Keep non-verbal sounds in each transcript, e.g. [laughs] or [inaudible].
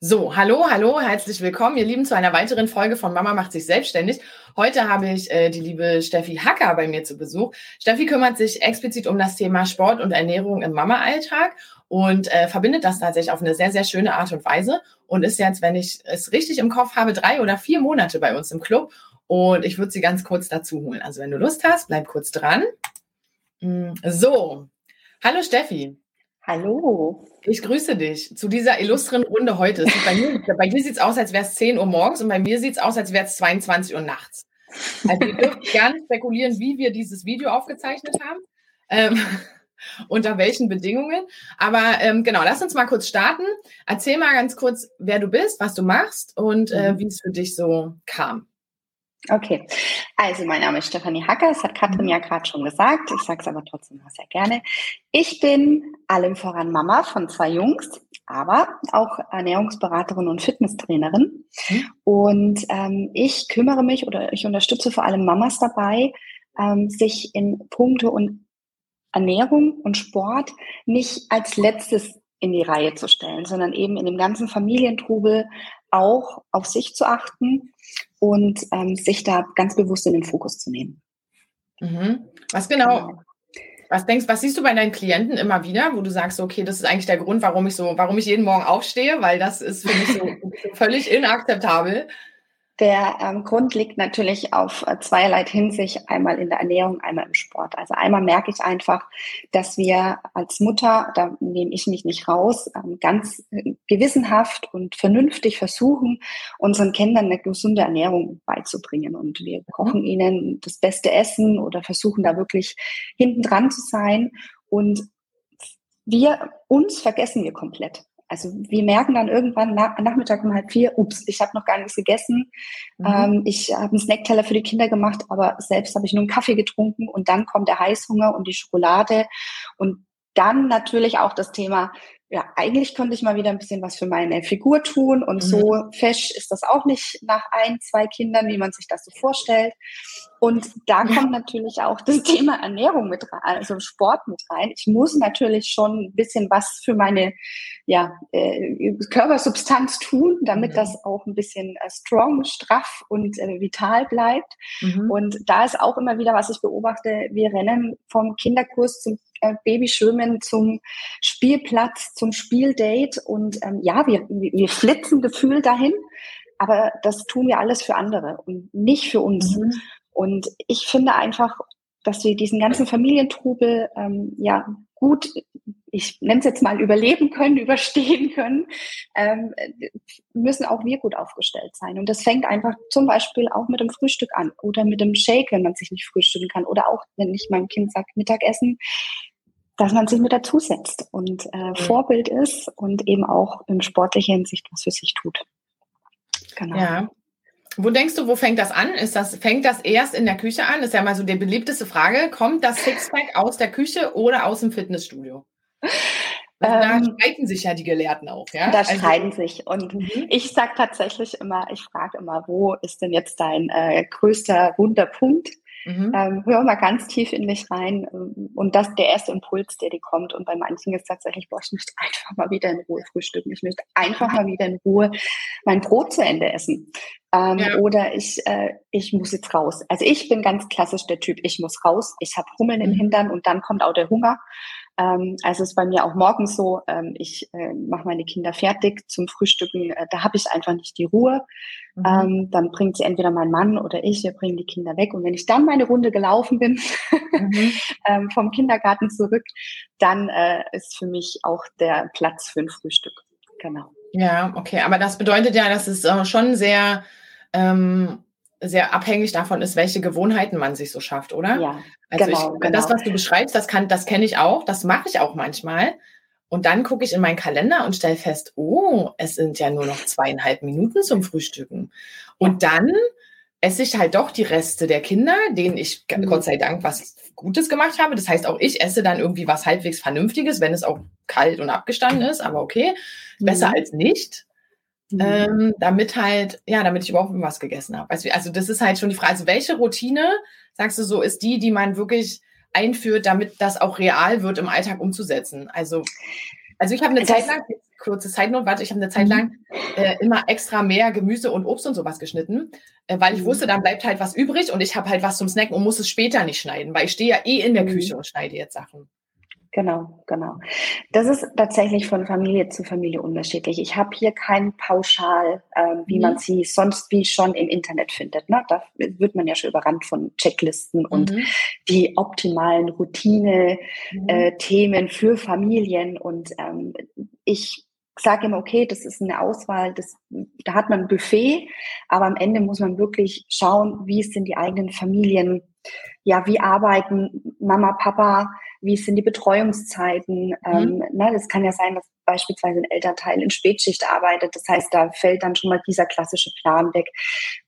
So, hallo, hallo, herzlich willkommen, ihr Lieben, zu einer weiteren Folge von Mama macht sich selbstständig. Heute habe ich äh, die liebe Steffi Hacker bei mir zu Besuch. Steffi kümmert sich explizit um das Thema Sport und Ernährung im Mama-Alltag und äh, verbindet das tatsächlich auf eine sehr, sehr schöne Art und Weise und ist jetzt, wenn ich es richtig im Kopf habe, drei oder vier Monate bei uns im Club. Und ich würde sie ganz kurz dazu holen. Also wenn du Lust hast, bleib kurz dran. Mm, so, hallo Steffi. Hallo. Ich grüße dich zu dieser illustren Runde heute. Bei, mir, bei dir sieht es aus, als wäre es 10 Uhr morgens und bei mir sieht es aus, als wäre es 22 Uhr nachts. Also ihr dürft [laughs] gerne spekulieren, wie wir dieses Video aufgezeichnet haben. Ähm, [laughs] unter welchen Bedingungen. Aber ähm, genau, lass uns mal kurz starten. Erzähl mal ganz kurz, wer du bist, was du machst und äh, mhm. wie es für dich so kam. Okay, also mein Name ist Stefanie Hacker, das hat Katrin mhm. ja gerade schon gesagt, ich sage es aber trotzdem noch sehr gerne. Ich bin allem voran Mama von zwei Jungs, aber auch Ernährungsberaterin und Fitnesstrainerin. Mhm. Und ähm, ich kümmere mich oder ich unterstütze vor allem Mamas dabei, ähm, sich in Punkte und Ernährung und Sport nicht als letztes in die Reihe zu stellen, sondern eben in dem ganzen Familientrubel auch auf sich zu achten und ähm, sich da ganz bewusst in den Fokus zu nehmen. Mhm. Was genau, genau, was denkst, was siehst du bei deinen Klienten immer wieder, wo du sagst, okay, das ist eigentlich der Grund, warum ich so, warum ich jeden Morgen aufstehe, weil das ist für mich so völlig inakzeptabel. Der ähm, Grund liegt natürlich auf äh, zweierlei Hinsicht, einmal in der Ernährung, einmal im Sport. Also einmal merke ich einfach, dass wir als Mutter, da nehme ich mich nicht raus, ähm, ganz äh, gewissenhaft und vernünftig versuchen, unseren Kindern eine gesunde Ernährung beizubringen. Und wir kochen ihnen das beste Essen oder versuchen da wirklich hinten dran zu sein. Und wir, uns vergessen wir komplett. Also wir merken dann irgendwann nach, Nachmittag um halb vier, ups, ich habe noch gar nichts gegessen. Mhm. Ähm, ich habe einen Snackteller für die Kinder gemacht, aber selbst habe ich nur einen Kaffee getrunken und dann kommt der Heißhunger und die Schokolade. Und dann natürlich auch das Thema, ja, eigentlich könnte ich mal wieder ein bisschen was für meine Figur tun und mhm. so fesch ist das auch nicht nach ein, zwei Kindern, wie man sich das so vorstellt. Und da kommt natürlich auch das [laughs] Thema Ernährung mit rein, also Sport mit rein. Ich muss natürlich schon ein bisschen was für meine ja, äh, Körpersubstanz tun, damit mhm. das auch ein bisschen äh, strong, straff und äh, vital bleibt. Mhm. Und da ist auch immer wieder, was ich beobachte, wir rennen vom Kinderkurs zum äh, Babyschwimmen zum Spielplatz, zum Spieldate und ähm, ja, wir, wir flitzen gefühlt dahin, aber das tun wir alles für andere und nicht für uns. Mhm. Und ich finde einfach, dass wir diesen ganzen Familientrubel ähm, ja gut, ich nenne es jetzt mal überleben können, [laughs] überstehen können, ähm, müssen auch wir gut aufgestellt sein. Und das fängt einfach zum Beispiel auch mit dem Frühstück an oder mit dem Shake, wenn man sich nicht frühstücken kann oder auch, wenn ich meinem Kind sage Mittagessen, dass man sich mit dazusetzt und äh, mhm. Vorbild ist und eben auch in sportlicher Hinsicht was für sich tut. Genau. Ja. Wo denkst du, wo fängt das an? Ist das, fängt das erst in der Küche an? Das ist ja mal so die beliebteste Frage. Kommt das Sixpack aus der Küche oder aus dem Fitnessstudio? Also da ähm, streiten sich ja die Gelehrten auch, ja? Da also, streiten sich. Und mhm. ich sage tatsächlich immer, ich frage immer, wo ist denn jetzt dein äh, größter Wunderpunkt? Mhm. Ähm, hör mal ganz tief in dich rein. Ähm, und das ist der erste Impuls, der dir kommt. Und bei manchen ist tatsächlich, boah, ich möchte [laughs] einfach mal wieder in Ruhe frühstücken. Ich möchte einfach mal wieder in Ruhe mein Brot zu Ende essen. Ähm, ja. Oder ich, äh, ich muss jetzt raus. Also ich bin ganz klassisch der Typ, ich muss raus. Ich habe Hummeln im mhm. Hintern und dann kommt auch der Hunger. Ähm, also ist bei mir auch morgens so, ähm, ich äh, mache meine Kinder fertig zum Frühstücken, äh, da habe ich einfach nicht die Ruhe. Mhm. Ähm, dann bringt sie entweder mein Mann oder ich, wir bringen die Kinder weg. Und wenn ich dann meine Runde gelaufen bin, mhm. [laughs] ähm, vom Kindergarten zurück, dann äh, ist für mich auch der Platz für ein Frühstück. Genau. Ja, okay. Aber das bedeutet ja, dass es äh, schon sehr ähm, sehr abhängig davon ist, welche Gewohnheiten man sich so schafft, oder? Ja, also genau, ich, genau. das, was du beschreibst, das kann, das kenne ich auch, das mache ich auch manchmal. Und dann gucke ich in meinen Kalender und stelle fest, oh, es sind ja nur noch zweieinhalb Minuten zum Frühstücken. Und dann esse ich halt doch die Reste der Kinder, denen ich mhm. Gott sei Dank was Gutes gemacht habe. Das heißt, auch ich esse dann irgendwie was halbwegs Vernünftiges, wenn es auch kalt und abgestanden ist, aber okay. Besser mhm. als nicht. Mhm. Ähm, damit halt, ja, damit ich überhaupt was gegessen habe. Also das ist halt schon die Frage, also welche Routine, sagst du so, ist die, die man wirklich einführt, damit das auch real wird, im Alltag umzusetzen? Also, also ich habe eine das Zeit lang, kurze Zeitnot, warte, ich habe eine Zeit mhm. lang äh, immer extra mehr Gemüse und Obst und sowas geschnitten, äh, weil ich mhm. wusste, dann bleibt halt was übrig und ich habe halt was zum Snacken und muss es später nicht schneiden, weil ich stehe ja eh in der mhm. Küche und schneide jetzt Sachen. Genau, genau. Das ist tatsächlich von Familie zu Familie unterschiedlich. Ich habe hier kein Pauschal, äh, wie mhm. man sie sonst wie schon im Internet findet. Ne? Da wird man ja schon überrannt von Checklisten mhm. und die optimalen Routine-Themen mhm. äh, für Familien. Und ähm, ich sage immer, okay, das ist eine Auswahl, das, da hat man ein Buffet, aber am Ende muss man wirklich schauen, wie sind die eigenen Familien, ja, wie arbeiten Mama, Papa, wie sind die Betreuungszeiten. Mhm. Ähm, ne, das kann ja sein, dass beispielsweise ein Elternteil in Spätschicht arbeitet. Das heißt, da fällt dann schon mal dieser klassische Plan weg.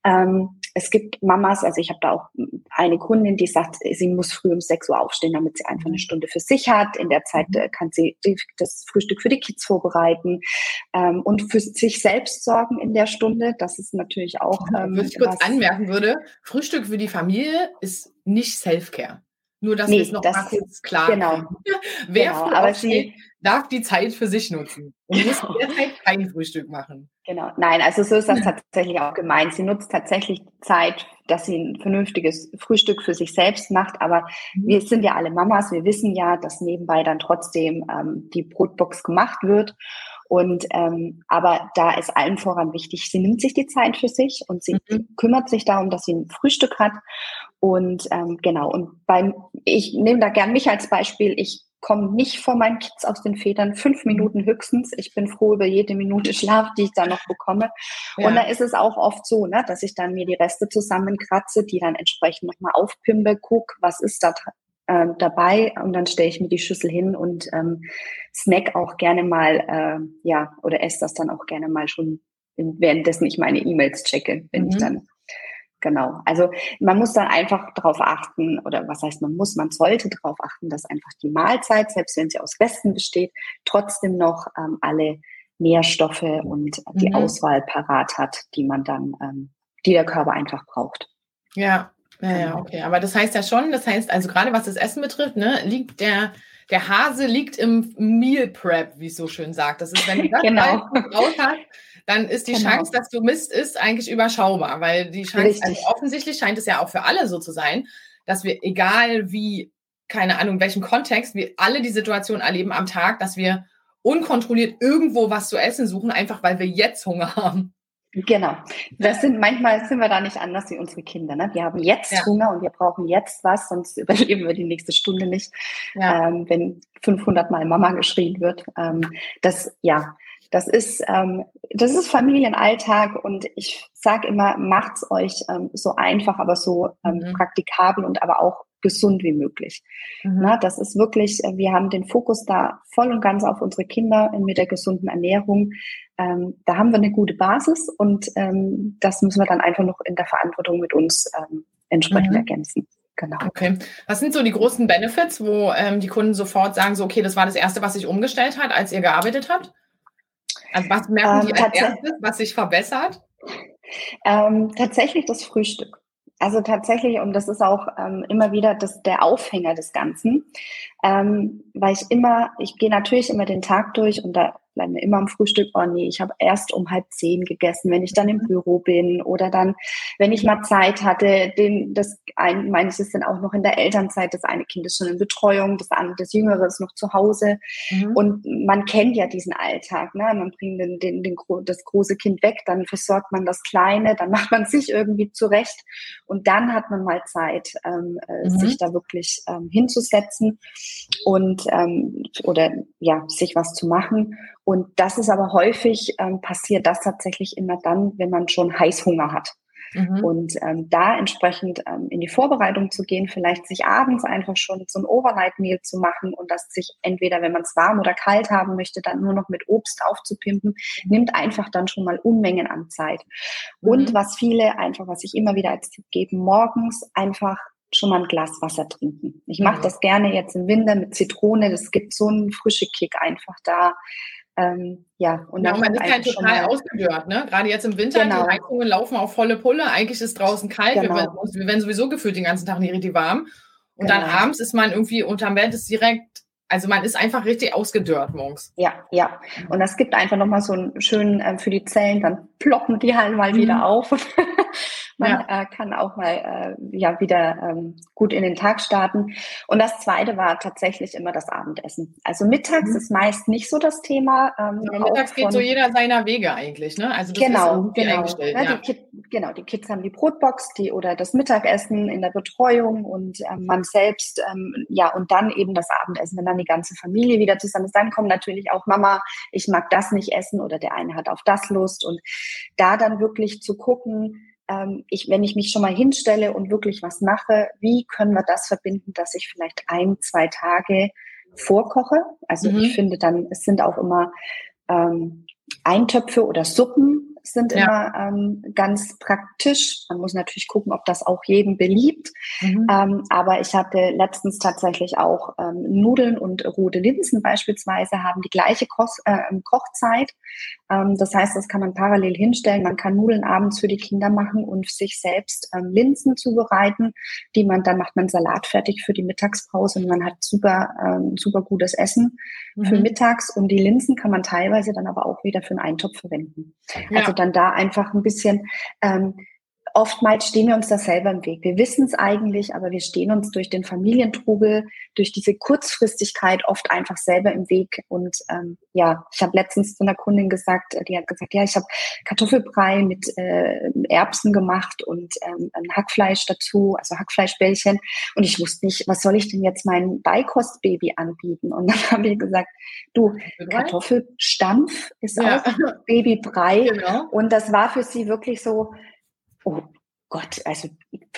Ähm, es gibt Mamas, also ich habe da auch eine Kundin, die sagt, sie muss früh um 6 Uhr aufstehen, damit sie einfach eine Stunde für sich hat. In der Zeit äh, kann sie das Frühstück für die Kids vorbereiten ähm, und für sich selbst sorgen in der Stunde. Das ist natürlich auch. Ähm, was ich kurz anmerken würde, Frühstück für die Familie ist nicht Self-Care. Nur, dass nee, wir es noch das, mal kurz klar genau. [laughs] Wer genau, aber sie darf die Zeit für sich nutzen und muss derzeit kein Frühstück machen. Genau, nein, also so ist das tatsächlich auch gemeint. Sie nutzt tatsächlich Zeit, dass sie ein vernünftiges Frühstück für sich selbst macht. Aber mhm. wir sind ja alle Mamas, wir wissen ja, dass nebenbei dann trotzdem ähm, die Brotbox gemacht wird. Und ähm, aber da ist allen voran wichtig, sie nimmt sich die Zeit für sich und sie mhm. kümmert sich darum, dass sie ein Frühstück hat. Und ähm, genau, und beim, ich nehme da gern mich als Beispiel, ich komme nicht vor meinen Kids aus den Federn, fünf. Minuten höchstens. Ich bin froh über jede Minute Schlaf, die ich da noch bekomme. Ja. Und da ist es auch oft so, ne, dass ich dann mir die Reste zusammenkratze, die dann entsprechend nochmal aufpimpe, guck, was ist da äh, dabei und dann stelle ich mir die Schüssel hin und ähm, snack auch gerne mal, äh, ja, oder esse das dann auch gerne mal schon, währenddessen ich meine E-Mails checke, wenn mhm. ich dann Genau. Also man muss dann einfach darauf achten, oder was heißt man muss, man sollte darauf achten, dass einfach die Mahlzeit, selbst wenn sie aus Resten besteht, trotzdem noch ähm, alle Nährstoffe und die mhm. Auswahl parat hat, die man dann, ähm, die der Körper einfach braucht. Ja, ja, ja, genau. okay. Aber das heißt ja schon, das heißt, also gerade was das Essen betrifft, ne, liegt der, der Hase liegt im Meal Prep, wie es so schön sagt. Das ist, wenn du das [laughs] genau. raus hast, dann ist die genau. Chance, dass du Mist isst, eigentlich überschaubar, weil die Chance, also offensichtlich scheint es ja auch für alle so zu sein, dass wir, egal wie, keine Ahnung, welchen Kontext, wir alle die Situation erleben am Tag, dass wir unkontrolliert irgendwo was zu essen suchen, einfach weil wir jetzt Hunger [laughs] haben. Genau. Das sind manchmal sind wir da nicht anders wie unsere Kinder. Ne? Wir haben jetzt ja. Hunger und wir brauchen jetzt was, sonst [laughs] überleben wir die nächste Stunde nicht, ja. ähm, wenn 500 Mal Mama geschrien wird. Ähm, das ja, das ist, ähm, das ist Familienalltag und ich sage immer, macht's euch ähm, so einfach, aber so ähm, mhm. praktikabel und aber auch gesund wie möglich. Mhm. Na, das ist wirklich, äh, wir haben den Fokus da voll und ganz auf unsere Kinder mit der gesunden Ernährung. Ähm, da haben wir eine gute Basis und ähm, das müssen wir dann einfach noch in der Verantwortung mit uns ähm, entsprechend mhm. ergänzen. Genau. Okay. Was sind so die großen Benefits, wo ähm, die Kunden sofort sagen, so, okay, das war das Erste, was sich umgestellt hat, als ihr gearbeitet habt? Also was merken die ähm, als erstes, was sich verbessert? Ähm, tatsächlich das Frühstück. Also tatsächlich, und das ist auch ähm, immer wieder das, der Aufhänger des Ganzen, ähm, weil ich immer, ich gehe natürlich immer den Tag durch und da bleiben wir immer am Frühstück, oh nee, ich habe erst um halb zehn gegessen, wenn ich dann im Büro bin oder dann, wenn ich mal Zeit hatte, den, das ein, meines ist dann auch noch in der Elternzeit, das eine Kind ist schon in Betreuung, das andere, das Jüngere ist noch zu Hause mhm. und man kennt ja diesen Alltag, ne? man bringt den, den, den, das große Kind weg, dann versorgt man das Kleine, dann [laughs] macht man sich irgendwie zurecht und dann hat man mal Zeit, ähm, äh, mhm. sich da wirklich ähm, hinzusetzen und ähm, oder ja, sich was zu machen und das ist aber häufig ähm, passiert das tatsächlich immer dann, wenn man schon Heißhunger hat. Mhm. Und ähm, da entsprechend ähm, in die Vorbereitung zu gehen, vielleicht sich abends einfach schon so ein Overnight-Meal zu machen und das sich entweder, wenn man es warm oder kalt haben möchte, dann nur noch mit Obst aufzupimpen, nimmt einfach dann schon mal Unmengen an Zeit. Mhm. Und was viele einfach, was ich immer wieder als Tipp gebe, morgens einfach schon mal ein Glas Wasser trinken. Ich mache mhm. das gerne jetzt im Winter mit Zitrone. Das gibt so einen frischen Kick einfach da. Ähm, ja, und ja, man ist halt total ausgedörrt, ne? Gerade jetzt im Winter, genau. die Heizungen laufen auf volle Pulle. Eigentlich ist draußen kalt, genau. wir, werden sowieso gefühlt den ganzen Tag nicht richtig warm. Und genau. dann abends ist man irgendwie unterm Bett, ist direkt, also man ist einfach richtig ausgedörrt morgens. Ja, ja. Und das gibt einfach nochmal so einen schönen, äh, für die Zellen, dann ploppen die halt mal mhm. wieder auf. [laughs] Man ja. äh, kann auch mal äh, ja wieder ähm, gut in den Tag starten. Und das Zweite war tatsächlich immer das Abendessen. Also mittags mhm. ist meist nicht so das Thema. Ähm, ja, mittags geht so jeder seiner Wege eigentlich, ne? Also das genau, ist genau. eingestellt. Ja, ja. Die Kid, genau, die Kids haben die Brotbox, die oder das Mittagessen in der Betreuung und ähm, man selbst, ähm, ja und dann eben das Abendessen, wenn dann die ganze Familie wieder zusammen ist. Dann kommt natürlich auch Mama, ich mag das nicht essen oder der eine hat auf das Lust und da dann wirklich zu gucken ähm, ich, wenn ich mich schon mal hinstelle und wirklich was mache, wie können wir das verbinden, dass ich vielleicht ein, zwei Tage vorkoche? Also mhm. ich finde dann, es sind auch immer ähm, Eintöpfe oder Suppen, sind ja. immer ähm, ganz praktisch. Man muss natürlich gucken, ob das auch jedem beliebt. Mhm. Ähm, aber ich hatte letztens tatsächlich auch ähm, Nudeln und rote Linsen beispielsweise haben die gleiche Koch, äh, Kochzeit. Ähm, das heißt, das kann man parallel hinstellen. Man kann Nudeln abends für die Kinder machen und sich selbst ähm, Linsen zubereiten, die man dann macht man Salat fertig für die Mittagspause und man hat super ähm, super gutes Essen mhm. für mittags und die Linsen kann man teilweise dann aber auch wieder für einen Eintopf verwenden. Ja. Also dann da einfach ein bisschen ähm, oftmals stehen wir uns da selber im Weg. Wir wissen es eigentlich, aber wir stehen uns durch den Familientrubel, durch diese Kurzfristigkeit oft einfach selber im Weg. Und ähm, ja, ich habe letztens zu einer Kundin gesagt, die hat gesagt, ja, ich habe Kartoffelbrei mit äh, Erbsen gemacht und ähm, ein Hackfleisch dazu, also Hackfleischbällchen. Und ich wusste nicht, was soll ich denn jetzt meinem Beikostbaby anbieten? Und dann [laughs] habe ich gesagt, du, Kartoffelstampf ist ja. auch Babybrei. [laughs] Genau. Und das war für sie wirklich so, oh Gott, also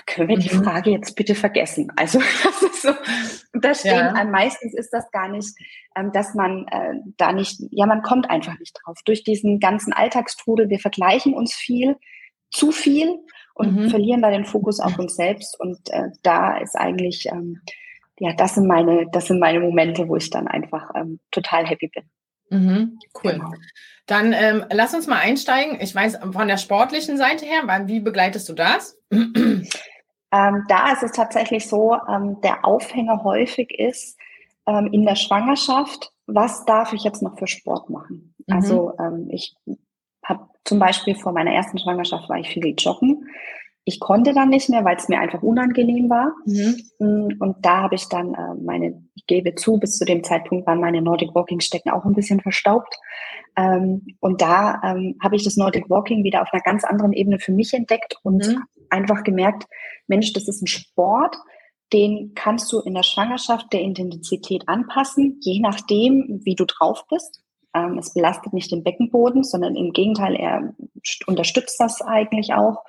können wir die mhm. Frage jetzt bitte vergessen? Also [laughs] das ist so, da stehen, ja. meistens ist das gar nicht, ähm, dass man äh, da nicht, ja, man kommt einfach nicht drauf. Durch diesen ganzen Alltagstrudel, wir vergleichen uns viel, zu viel und mhm. verlieren da den Fokus auf uns selbst. Und äh, da ist eigentlich, ähm, ja, das sind meine, das sind meine Momente, wo ich dann einfach ähm, total happy bin. Mhm, cool. Genau. Dann ähm, lass uns mal einsteigen. Ich weiß von der sportlichen Seite her, wie begleitest du das? [clears throat] Ähm, da ist es tatsächlich so, ähm, der Aufhänger häufig ist ähm, in der Schwangerschaft, was darf ich jetzt noch für Sport machen? Mhm. Also ich habe zum Beispiel vor meiner ersten Schwangerschaft war ich viel joggen. Ich konnte dann nicht mehr, weil es mir einfach unangenehm war. Mhm. Mm, und da habe ich dann äh, meine, ich gebe zu, bis zu dem Zeitpunkt waren meine Nordic Walking Stecken auch ein bisschen verstaubt. Ähm, und da ähm, habe ich das Nordic Walking wieder auf einer ganz anderen Ebene für mich entdeckt und mhm. einfach gemerkt, Mensch, das ist ein Sport, den kannst du in der Schwangerschaft der Intensität anpassen, je nachdem, wie du drauf bist. Ähm, es belastet nicht den Beckenboden, sondern im Gegenteil, er unterstützt das eigentlich auch.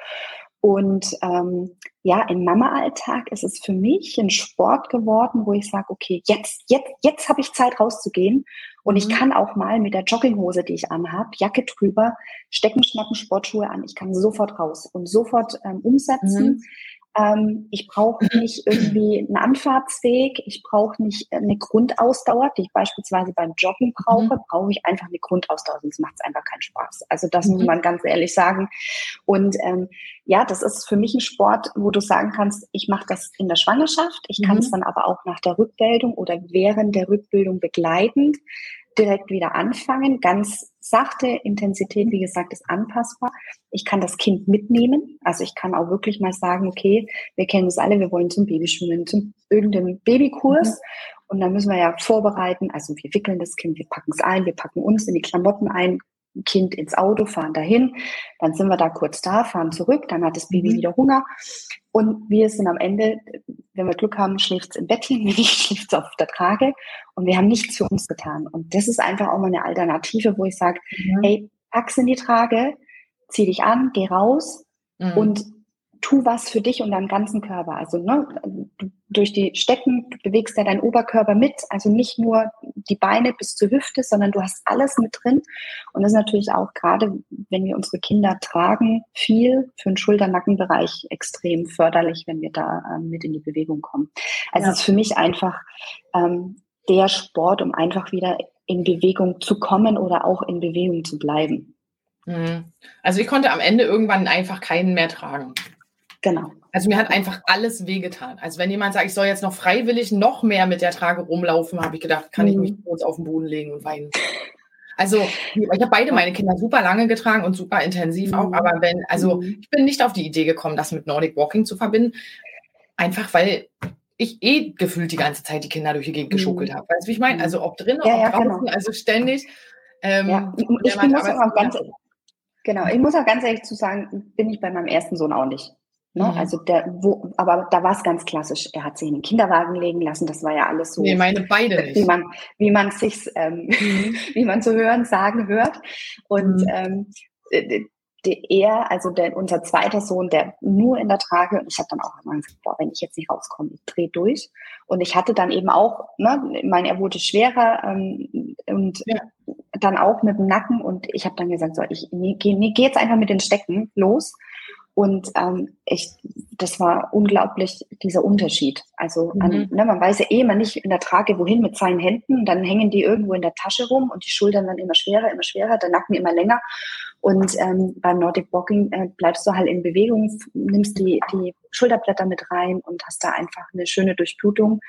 Und ähm, ja, im Mama-Alltag ist es für mich ein Sport geworden, wo ich sage, okay, jetzt, jetzt, jetzt habe ich Zeit rauszugehen und mhm. ich kann auch mal mit der Jogginghose, die ich anhab, Jacke drüber, Stecken, Schnappen, Sportschuhe an. Ich kann sofort raus und sofort ähm, umsetzen. Mhm. Ähm, ich brauche [clears throat] nicht irgendwie einen Anfahrtsweg. Ich brauche nicht eine Grundausdauer, die ich beispielsweise beim Joggen brauche. Mhm. Brauche ich einfach eine Grundausdauer, sonst macht es einfach keinen Spaß. Also das mhm. muss man ganz ehrlich sagen. Und ähm, ja, das ist für mich ein Sport, wo du sagen kannst, ich mache das in der Schwangerschaft. Ich kann es mhm. dann aber auch nach der Rückbildung oder während der Rückbildung begleitend direkt wieder anfangen. Ganz sachte Intensität, wie gesagt, ist anpassbar. Ich kann das Kind mitnehmen. Also ich kann auch wirklich mal sagen, okay, wir kennen es alle, wir wollen zum Babyschwimmen, zum irgendeinem Babykurs. Mhm. Und dann müssen wir ja vorbereiten. Also wir wickeln das Kind, wir packen es ein, wir packen uns in die Klamotten ein, Kind ins Auto, fahren dahin, dann sind wir da kurz da, fahren zurück, dann hat das Baby mhm. wieder Hunger und wir sind am Ende, wenn wir Glück haben, schläft es im Bettchen, [laughs] wenn nicht, schläft es auf der Trage und wir haben nichts für uns getan. Und das ist einfach auch mal eine Alternative, wo ich sage, mhm. hey, pack's in die Trage, zieh dich an, geh raus, Mhm. Und tu was für dich und deinen ganzen Körper. Also ne, durch die Stecken, du bewegst ja deinen Oberkörper mit, also nicht nur die Beine bis zur Hüfte, sondern du hast alles mit drin. Und das ist natürlich auch gerade, wenn wir unsere Kinder tragen, viel für den Schulter-Nackenbereich extrem förderlich, wenn wir da ähm, mit in die Bewegung kommen. Also ja. es ist für mich einfach ähm, der Sport, um einfach wieder in Bewegung zu kommen oder auch in Bewegung zu bleiben. Mhm. Also ich konnte am Ende irgendwann einfach keinen mehr tragen. Genau. Also mir hat einfach alles wehgetan. Also wenn jemand sagt, ich soll jetzt noch freiwillig noch mehr mit der Trage rumlaufen, habe ich gedacht, kann mhm. ich mich kurz auf den Boden legen und weinen. Also ich habe beide meine Kinder super lange getragen und super intensiv auch, mhm. aber wenn, also mhm. ich bin nicht auf die Idee gekommen, das mit Nordic Walking zu verbinden, einfach weil ich eh gefühlt die ganze Zeit die Kinder durch die Gegend geschuckelt mhm. habe. Weißt du, wie ich meine? Also ob drin, ja, ob ja, draußen, genau. also ständig. Ähm, ja. Ich, ich muss auch ganz, genau, ich muss auch ganz ehrlich zu sagen, bin ich bei meinem ersten Sohn auch nicht. Ne? Mhm. Also der, wo, aber da war es ganz klassisch. Er hat sich in den Kinderwagen legen lassen. Das war ja alles so. Nee, meine beide nicht. Wie man, wie man sich, ähm, mhm. [laughs] wie man zu hören, sagen hört. Und mhm. ähm, er, also der, unser zweiter Sohn, der nur in der Trage, und ich habe dann auch immer gesagt, boah, wenn ich jetzt nicht rauskomme, ich drehe durch. Und ich hatte dann eben auch, ne, ich meine, er wurde schwerer ähm, und ja. dann auch mit dem Nacken und ich habe dann gesagt, so, ich nee, gehe nee, geh jetzt einfach mit den Stecken los und ähm, ich, das war unglaublich, dieser Unterschied. Also mhm. an, ne, man weiß ja eh immer nicht in der Trage, wohin mit seinen Händen. Dann hängen die irgendwo in der Tasche rum und die Schultern dann immer schwerer, immer schwerer, der Nacken immer länger. Und ähm, beim Nordic Walking äh, bleibst du halt in Bewegung, nimmst die, die Schulterblätter mit rein und hast da einfach eine schöne Durchblutung,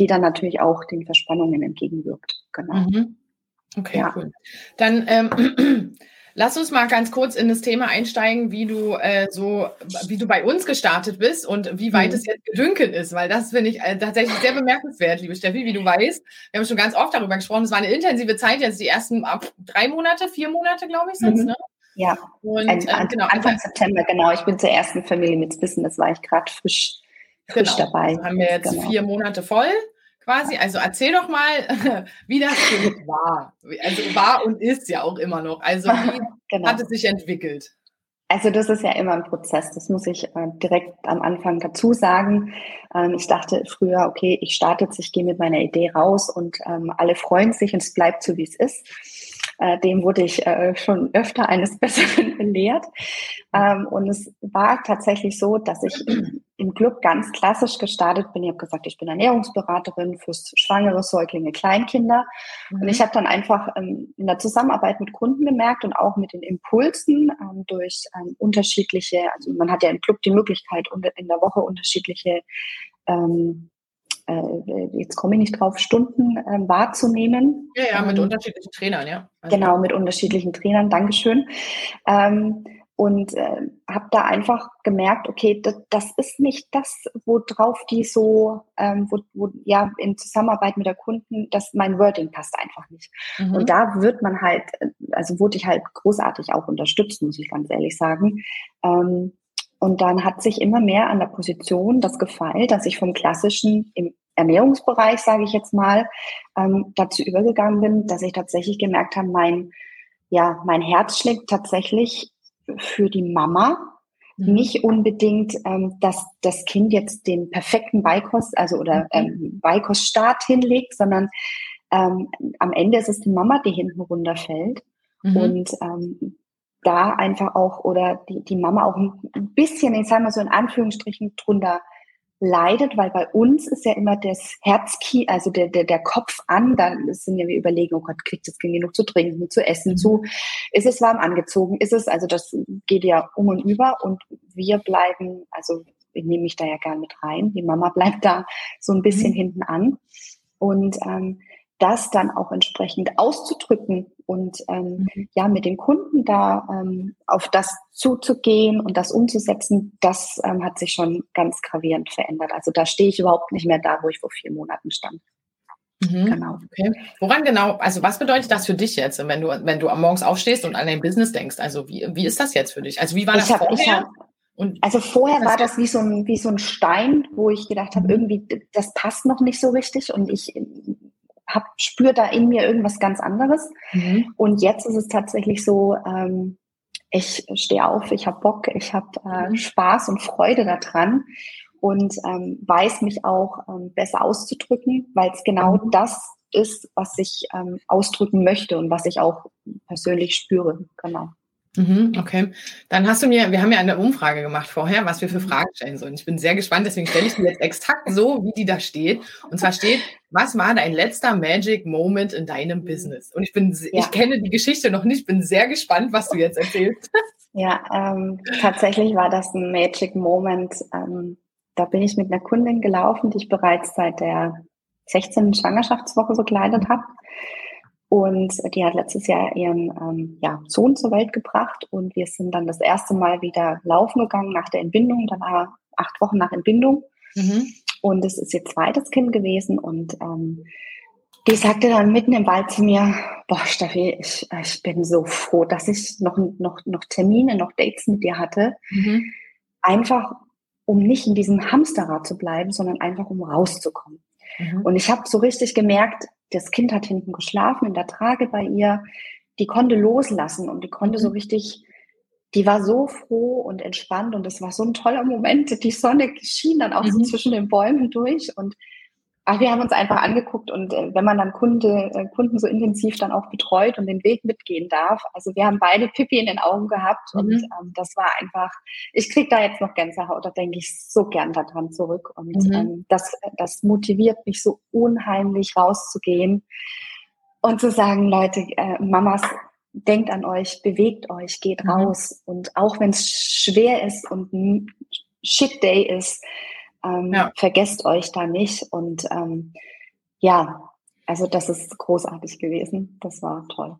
die dann natürlich auch den Verspannungen entgegenwirkt. Genau. Mhm. Okay, ja. cool. Dann ähm, [clears throat] Lass uns mal ganz kurz in das Thema einsteigen, wie du äh, so, wie du bei uns gestartet bist und wie weit mhm. es jetzt gedünkelt ist, weil das finde ich äh, tatsächlich sehr bemerkenswert, liebe Steffi, wie du weißt. Wir haben schon ganz oft darüber gesprochen. Es war eine intensive Zeit, jetzt die ersten ab drei Monate, vier Monate, glaube ich, sind mhm. ne? Ja, und, Ein, äh, genau, Anfang September, genau. Ich bin zur ersten Familie mit Wissen, das war ich gerade frisch, frisch genau. dabei. Also haben wir jetzt genau. vier Monate voll quasi. Also erzähl doch mal, [laughs] wie das war. Also war und ist ja auch immer noch. Also [laughs] wie genau. hat es sich entwickelt? Also das ist ja immer ein Prozess, das muss ich äh, direkt am Anfang dazu sagen. Ähm, ich dachte früher, okay, ich starte jetzt, ich gehe mit meiner Idee raus und ähm, alle freuen sich und es bleibt so, wie es ist. Äh, dem wurde ich äh, schon öfter eines [laughs] Besseren belehrt. Ähm, und es war tatsächlich so, dass ich im Club ganz klassisch gestartet bin. Ich habe gesagt, ich bin Ernährungsberaterin fürs Schwangere, Säuglinge, Kleinkinder. Mhm. Und ich habe dann einfach ähm, in der Zusammenarbeit mit Kunden gemerkt und auch mit den Impulsen ähm, durch ähm, unterschiedliche, also man hat ja im Club die Möglichkeit, in der Woche unterschiedliche ähm, äh, jetzt komme ich nicht drauf, Stunden äh, wahrzunehmen. Ja, ja, mit ähm, unterschiedlichen Trainern, ja. Also genau, mit unterschiedlichen Trainern, Dankeschön. Ähm, und äh, habe da einfach gemerkt, okay, das, das, ist nicht das, worauf die so, ähm, wo, wo, ja, in Zusammenarbeit mit der Kunden, dass mein Wording passt einfach nicht. Mhm. Und da wird man halt, also wurde ich halt großartig auch unterstützt, muss ich ganz ehrlich sagen. Ähm, und dann hat sich immer mehr an der Position das gefeilt, dass ich vom klassischen im Ernährungsbereich, sage ich jetzt mal, ähm, dazu übergegangen bin, dass ich tatsächlich gemerkt habe, mein, ja, mein Herz schlägt tatsächlich für die Mama. Mhm. Nicht unbedingt, ähm, dass das Kind jetzt den perfekten Beikost, also oder mhm. ähm, Beikoststart hinlegt, sondern ähm, am Ende ist es die Mama, die hinten runterfällt. Mhm. Und ähm, da einfach auch oder die, die Mama auch ein bisschen, ich sage mal so in Anführungsstrichen, drunter leidet, weil bei uns ist ja immer das Herzki, also der, der, der Kopf an, dann sind ja wir überlegen, oh Gott, kriegt das Kind genug zu trinken, zu essen, zu, ist es warm angezogen, ist es, also das geht ja um und über und wir bleiben, also ich nehme mich da ja gern mit rein, die Mama bleibt da so ein bisschen mhm. hinten an und ähm, das dann auch entsprechend auszudrücken und ähm, mhm. ja mit den Kunden da ähm, auf das zuzugehen und das umzusetzen, das ähm, hat sich schon ganz gravierend verändert. Also da stehe ich überhaupt nicht mehr da, wo ich vor vier Monaten stand. Mhm. Genau. Okay. Woran genau, also was bedeutet das für dich jetzt, wenn du, wenn du am Morgens aufstehst und an dein Business denkst? Also wie, wie ist das jetzt für dich? Also wie war das ich hab, vorher? Und also vorher war das wie so ein, wie so ein Stein, wo ich gedacht habe, mhm. irgendwie, das passt noch nicht so richtig und ich hab, spüre da in mir irgendwas ganz anderes. Mhm. Und jetzt ist es tatsächlich so, ähm, ich stehe auf, ich habe Bock, ich habe äh, mhm. Spaß und Freude daran und ähm, weiß mich auch ähm, besser auszudrücken, weil es genau mhm. das ist, was ich ähm, ausdrücken möchte und was ich auch persönlich spüre. Genau. Mhm, okay. Dann hast du mir, wir haben ja eine Umfrage gemacht vorher, was wir für mhm. Fragen stellen sollen. Ich bin sehr gespannt, deswegen stelle ich die jetzt exakt so, wie die da steht. Und zwar steht, was war dein letzter Magic Moment in deinem Business? Und ich bin, ja. ich kenne die Geschichte noch nicht, bin sehr gespannt, was du jetzt erzählst. [laughs] Ja, ähm, tatsächlich war das ein Magic Moment. Ähm, da bin ich mit einer Kundin gelaufen, die ich bereits seit der 16. Schwangerschaftswoche begleitet habe. Und die hat letztes Jahr ihren ähm, ja, Sohn zur Welt gebracht und wir sind dann das erste Mal wieder laufen gegangen nach der Entbindung. Da war acht Wochen nach Entbindung. Mhm. Und es ist ihr zweites Kind gewesen und ähm, die sagte dann mitten im Wald zu mir, boah, Steffi, ich, ich bin so froh, dass ich noch, noch, noch Termine, noch Dates mit dir hatte. Mhm. Einfach, um nicht in diesem Hamsterrad zu bleiben, sondern einfach, um rauszukommen. Mhm. Und ich habe so richtig gemerkt, das Kind hat hinten geschlafen in der Trage bei ihr. Die konnte loslassen und die konnte so mhm. richtig, die war so froh und entspannt und es war so ein toller Moment. Die Sonne schien dann auch mhm. so zwischen den Bäumen durch und Ach, wir haben uns einfach angeguckt und äh, wenn man dann Kunde, äh, Kunden so intensiv dann auch betreut und den Weg mitgehen darf, also wir haben beide Pippi in den Augen gehabt mhm. und ähm, das war einfach, ich krieg da jetzt noch Gänsehaut, da denke ich so gern daran zurück und mhm. ähm, das, das motiviert mich so unheimlich rauszugehen und zu sagen, Leute, äh, Mamas, denkt an euch, bewegt euch, geht mhm. raus und auch wenn es schwer ist und ein Shit Day ist, ähm, ja. Vergesst euch da nicht. Und ähm, ja, also das ist großartig gewesen. Das war toll.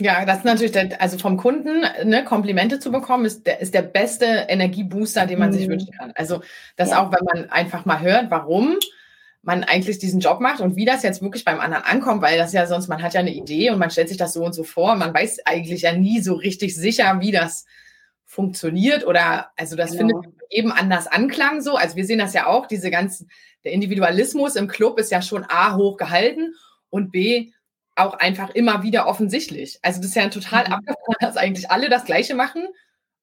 Ja, das ist natürlich, der, also vom Kunden ne, Komplimente zu bekommen, ist der, ist der beste Energiebooster, den man mhm. sich wünschen kann. Also das ja. auch, wenn man einfach mal hört, warum man eigentlich diesen Job macht und wie das jetzt wirklich beim anderen ankommt, weil das ja sonst, man hat ja eine Idee und man stellt sich das so und so vor, man weiß eigentlich ja nie so richtig sicher, wie das funktioniert oder also das genau. findet eben anders Anklang so. Also wir sehen das ja auch, diese ganzen, der Individualismus im Club ist ja schon A hoch gehalten und B auch einfach immer wieder offensichtlich. Also das ist ja total mhm. abgefahren, dass eigentlich alle das Gleiche machen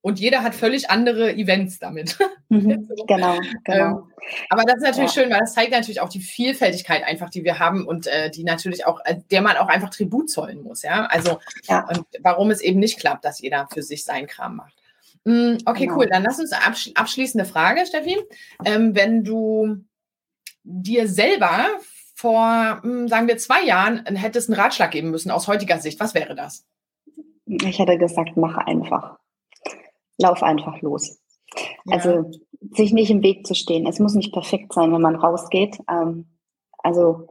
und jeder hat völlig andere Events damit. Mhm, [laughs] genau, genau. Ähm, aber das ist natürlich ja. schön, weil das zeigt natürlich auch die Vielfältigkeit einfach, die wir haben und äh, die natürlich auch, äh, der man auch einfach Tribut zollen muss, ja. Also ja. und warum es eben nicht klappt, dass jeder für sich seinen Kram macht. Mm, okay, genau. cool. Dann lass uns absch abschließende Frage, Steffi. Ähm, wenn du dir selber vor, hm, sagen wir, zwei Jahren hättest einen Ratschlag geben müssen aus heutiger Sicht, was wäre das? Ich hätte gesagt, mach einfach. Lauf einfach los. Ja. Also sich nicht im Weg zu stehen. Es muss nicht perfekt sein, wenn man rausgeht. Ähm, also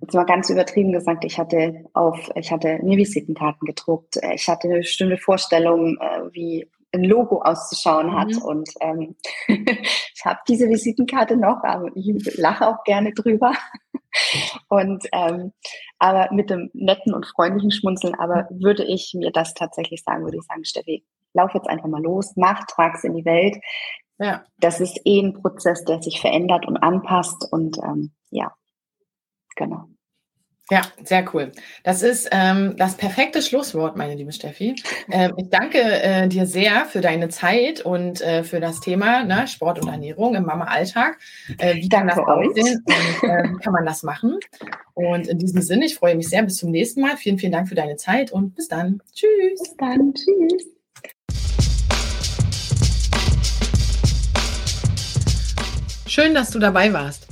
jetzt mal ganz übertrieben gesagt, ich hatte auf, ich hatte mir Visitenkarten gedruckt. Ich hatte eine bestimmte Vorstellung, äh, wie ein Logo auszuschauen hat. Mhm. Und ähm, [laughs] ich habe diese Visitenkarte noch, aber ich lache auch gerne drüber. [laughs] Und ähm, aber mit dem netten und freundlichen Schmunzeln, aber würde ich mir das tatsächlich sagen, würde ich sagen, Steffi, lauf jetzt einfach mal los, mach, trag's in die Welt. Ja. Das ist eh ein Prozess, der sich verändert und anpasst. Und ähm, ja, genau. Ja, sehr cool. Das ist ähm, das perfekte Schlusswort, meine liebe Steffi. Ähm, ich danke äh, dir sehr für deine Zeit und äh, für das Thema ne, Sport und Ernährung im Mama-Alltag. Äh, wie kann das aussehen und wie kann man das machen? Und in diesem Sinne, ich freue mich sehr. Bis zum nächsten Mal. Vielen, vielen Dank für deine Zeit und bis dann. Tschüss. Bis dann. Tschüss. Schön, dass du dabei warst.